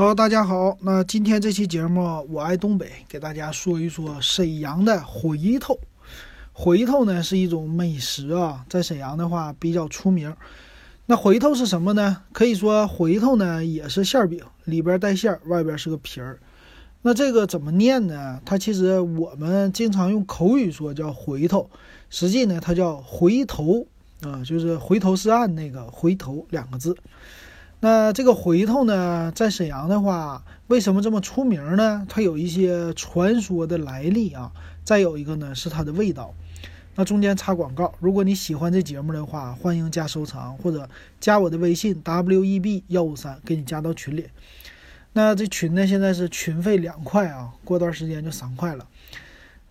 好，大家好。那今天这期节目，我爱东北，给大家说一说沈阳的回头。回头呢是一种美食啊，在沈阳的话比较出名。那回头是什么呢？可以说回头呢也是馅饼，里边带馅儿，外边是个皮儿。那这个怎么念呢？它其实我们经常用口语说叫回头，实际呢它叫回头啊，就是回头是岸那个回头两个字。那这个回头呢，在沈阳的话，为什么这么出名呢？它有一些传说的来历啊。再有一个呢，是它的味道。那中间插广告，如果你喜欢这节目的话，欢迎加收藏或者加我的微信 w e b 幺五三，给你加到群里。那这群呢，现在是群费两块啊，过段时间就三块了。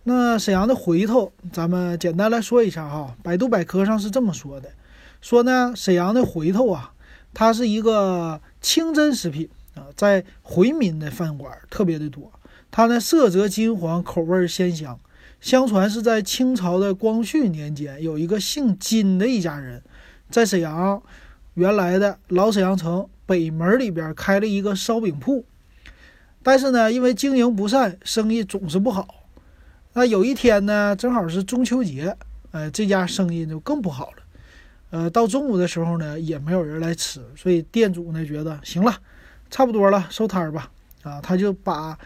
那沈阳的回头，咱们简单来说一下哈。百度百科上是这么说的，说呢，沈阳的回头啊。它是一个清真食品啊，在回民的饭馆特别的多。它呢色泽金黄，口味鲜香。相传是在清朝的光绪年间，有一个姓金的一家人，在沈阳原来的老沈阳城北门里边开了一个烧饼铺。但是呢，因为经营不善，生意总是不好。那有一天呢，正好是中秋节，哎，这家生意就更不好了。呃，到中午的时候呢，也没有人来吃，所以店主呢觉得行了，差不多了，收摊儿吧。啊，他就把，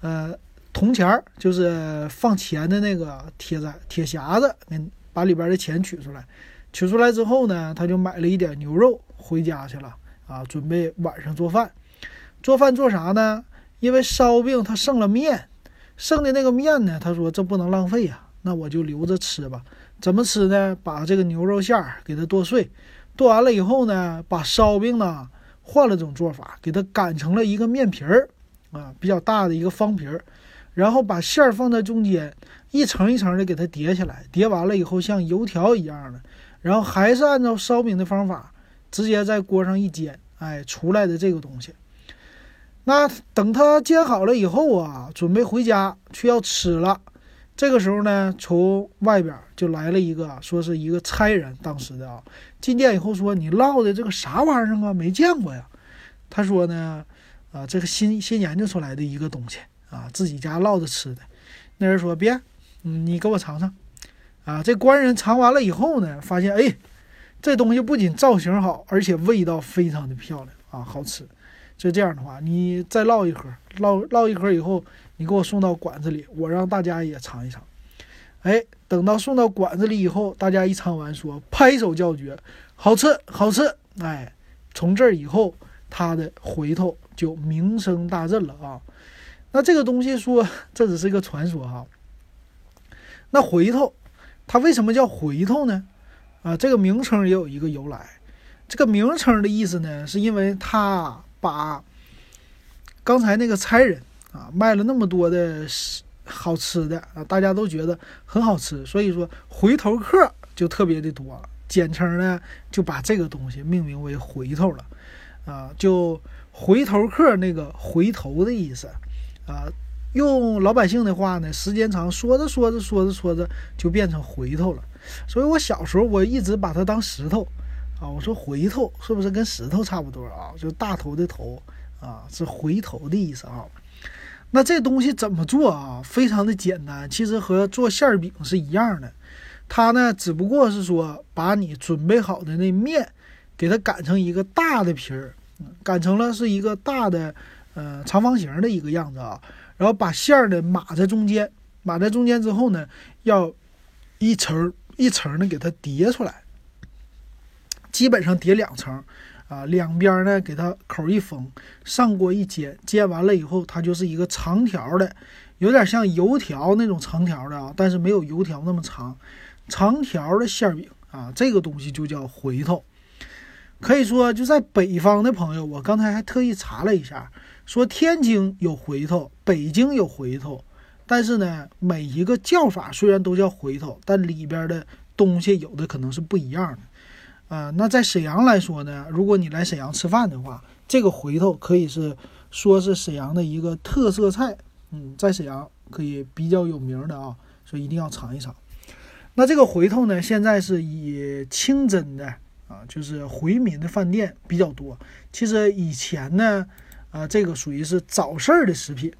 呃，铜钱儿，就是放钱的那个铁子铁匣子，嗯，把里边的钱取出来。取出来之后呢，他就买了一点牛肉回家去了。啊，准备晚上做饭。做饭做啥呢？因为烧饼它剩了面，剩的那个面呢，他说这不能浪费呀，那我就留着吃吧。怎么吃呢？把这个牛肉馅儿给它剁碎，剁完了以后呢，把烧饼呢换了种做法，给它擀成了一个面皮儿，啊，比较大的一个方皮儿，然后把馅儿放在中间，一层一层的给它叠起来，叠完了以后像油条一样的，然后还是按照烧饼的方法，直接在锅上一煎，哎，出来的这个东西。那等它煎好了以后啊，准备回家去要吃了。这个时候呢，从外边就来了一个，说是一个差人，当时的啊，进店以后说：“你烙的这个啥玩意儿啊？没见过呀。”他说呢：“啊，这个新新研究出来的一个东西啊，自己家烙着吃的。”那人说：“别，你给我尝尝。”啊，这官人尝完了以后呢，发现哎，这东西不仅造型好，而且味道非常的漂亮啊，好吃。就这样的话，你再烙一盒，烙烙一盒以后。你给我送到馆子里，我让大家也尝一尝。哎，等到送到馆子里以后，大家一尝完说拍手叫绝，好吃，好吃。哎，从这以后，他的回头就名声大振了啊。那这个东西说这只是一个传说哈。那回头，它为什么叫回头呢？啊，这个名称也有一个由来。这个名称的意思呢，是因为他把刚才那个差人。啊，卖了那么多的好吃的啊，大家都觉得很好吃，所以说回头客就特别的多。简称呢，就把这个东西命名为回头了，啊，就回头客那个回头的意思，啊，用老百姓的话呢，时间长说着说着说着说着就变成回头了。所以我小时候我一直把它当石头，啊，我说回头是不是跟石头差不多啊？就大头的头啊，是回头的意思啊。那这东西怎么做啊？非常的简单，其实和做馅饼是一样的。它呢，只不过是说把你准备好的那面，给它擀成一个大的皮儿，擀成了是一个大的，呃，长方形的一个样子啊。然后把馅儿呢码在中间，码在中间之后呢，要一层一层的给它叠出来，基本上叠两层。啊，两边呢给它口一封，上锅一煎，煎完了以后，它就是一个长条的，有点像油条那种长条的啊，但是没有油条那么长，长条的馅饼啊，这个东西就叫回头。可以说就在北方的朋友，我刚才还特意查了一下，说天津有回头，北京有回头，但是呢，每一个叫法虽然都叫回头，但里边的东西有的可能是不一样的。啊，那在沈阳来说呢，如果你来沈阳吃饭的话，这个回头可以是说是沈阳的一个特色菜，嗯，在沈阳可以比较有名的啊，所以一定要尝一尝。那这个回头呢，现在是以清真的啊，就是回民的饭店比较多。其实以前呢，啊，这个属于是早市儿的食品，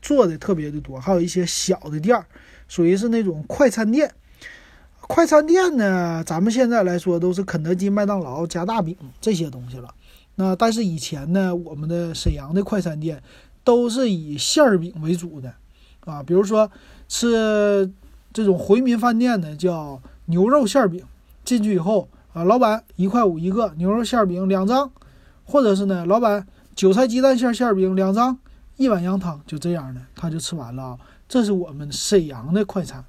做的特别的多。还有一些小的店儿，属于是那种快餐店。快餐店呢，咱们现在来说都是肯德基、麦当劳、加大饼这些东西了。那但是以前呢，我们的沈阳的快餐店都是以馅儿饼为主的啊，比如说吃这种回民饭店的叫牛肉馅儿饼，进去以后啊，老板一块五一个牛肉馅儿饼两张，或者是呢，老板韭菜鸡蛋馅馅儿饼两张，一碗羊汤，就这样的他就吃完了啊。这是我们沈阳的快餐。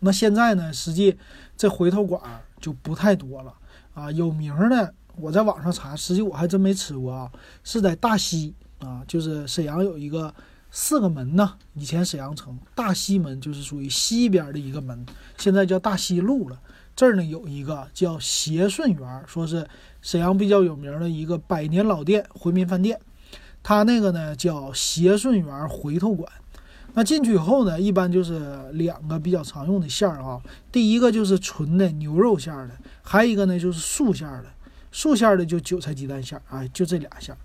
那现在呢？实际这回头馆就不太多了啊。有名的，我在网上查，实际我还真没吃过啊。是在大西啊，就是沈阳有一个四个门呢。以前沈阳城大西门就是属于西边的一个门，现在叫大西路了。这儿呢有一个叫协顺园，说是沈阳比较有名的一个百年老店回民饭店。它那个呢叫协顺园回头馆。那进去以后呢，一般就是两个比较常用的馅儿啊。第一个就是纯的牛肉馅儿的，还有一个呢就是素馅儿的。素馅儿的就韭菜鸡蛋馅儿，哎，就这俩馅儿。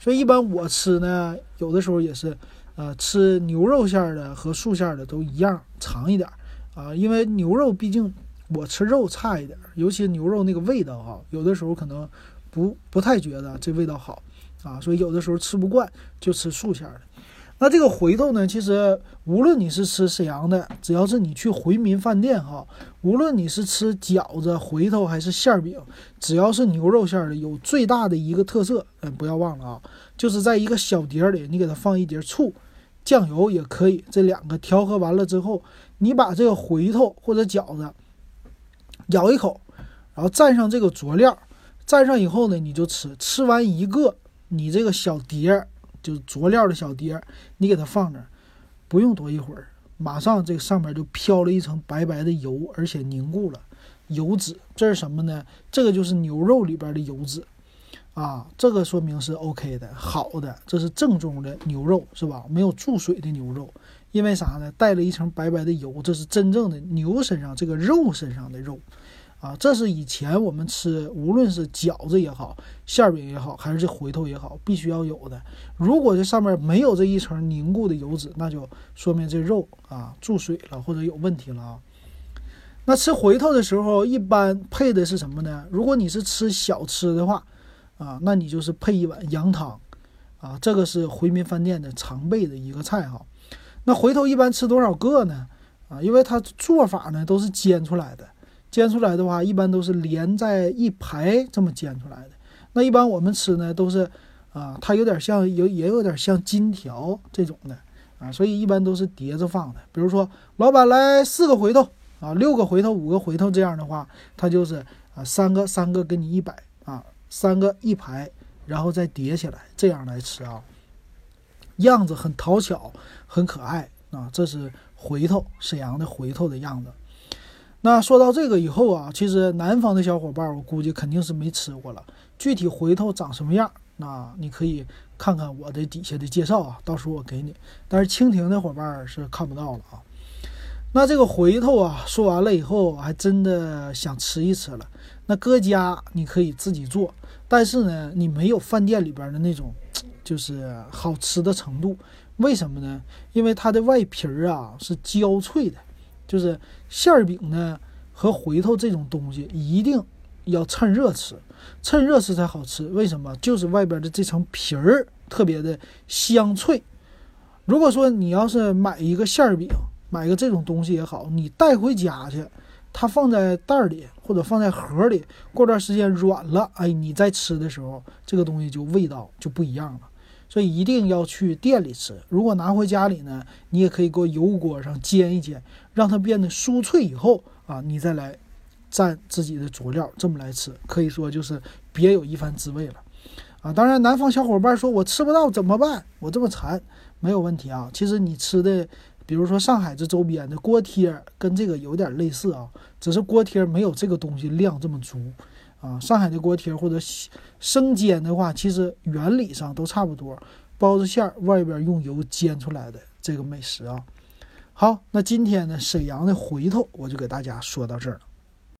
所以一般我吃呢，有的时候也是，呃，吃牛肉馅儿的和素馅儿的都一样长一点儿啊。因为牛肉毕竟我吃肉差一点儿，尤其牛肉那个味道啊，有的时候可能不不太觉得这味道好啊，所以有的时候吃不惯就吃素馅儿的。那这个回头呢？其实无论你是吃沈阳的，只要是你去回民饭店哈，无论你是吃饺子、回头还是馅饼，只要是牛肉馅的，有最大的一个特色，嗯，不要忘了啊，就是在一个小碟里，你给它放一碟醋、酱油也可以，这两个调和完了之后，你把这个回头或者饺子咬一口，然后蘸上这个佐料，蘸上以后呢，你就吃，吃完一个，你这个小碟。就是佐料的小碟，你给它放那儿，不用多一会儿，马上这个上面就飘了一层白白的油，而且凝固了油脂。这是什么呢？这个就是牛肉里边的油脂啊，这个说明是 OK 的，好的，这是正宗的牛肉，是吧？没有注水的牛肉，因为啥呢？带了一层白白的油，这是真正的牛身上这个肉身上的肉。啊，这是以前我们吃，无论是饺子也好，馅饼也好，还是这回头也好，必须要有的。如果这上面没有这一层凝固的油脂，那就说明这肉啊注水了或者有问题了啊。那吃回头的时候，一般配的是什么呢？如果你是吃小吃的话，啊，那你就是配一碗羊汤，啊，这个是回民饭店的常备的一个菜哈。那回头一般吃多少个呢？啊，因为它做法呢都是煎出来的。煎出来的话，一般都是连在一排这么煎出来的。那一般我们吃呢，都是啊，它有点像有也有点像金条这种的啊，所以一般都是叠着放的。比如说，老板来四个回头啊，六个回头，五个回头这样的话，它就是啊，三个三个给你一百啊，三个一排，然后再叠起来这样来吃啊，样子很讨巧，很可爱啊。这是回头，沈阳的回头的样子。那说到这个以后啊，其实南方的小伙伴，我估计肯定是没吃过了。具体回头长什么样，那你可以看看我的底下的介绍啊，到时候我给你。但是蜻蜓的伙伴是看不到了啊。那这个回头啊，说完了以后，还真的想吃一吃了。那搁家你可以自己做，但是呢，你没有饭店里边的那种，就是好吃的程度。为什么呢？因为它的外皮儿啊是焦脆的。就是馅儿饼呢和回头这种东西一定要趁热吃，趁热吃才好吃。为什么？就是外边的这层皮儿特别的香脆。如果说你要是买一个馅儿饼，买个这种东西也好，你带回家去，它放在袋里或者放在盒里，过段时间软了，哎，你再吃的时候，这个东西就味道就不一样了。所以一定要去店里吃。如果拿回家里呢，你也可以搁油锅上煎一煎，让它变得酥脆以后啊，你再来蘸自己的佐料，这么来吃，可以说就是别有一番滋味了啊。当然，南方小伙伴说我吃不到怎么办？我这么馋，没有问题啊。其实你吃的，比如说上海这周边的锅贴，跟这个有点类似啊，只是锅贴没有这个东西量这么足。啊，上海的锅贴或者生煎的话，其实原理上都差不多，包子馅儿外边用油煎出来的这个美食啊。好，那今天呢，沈阳的回头我就给大家说到这儿了。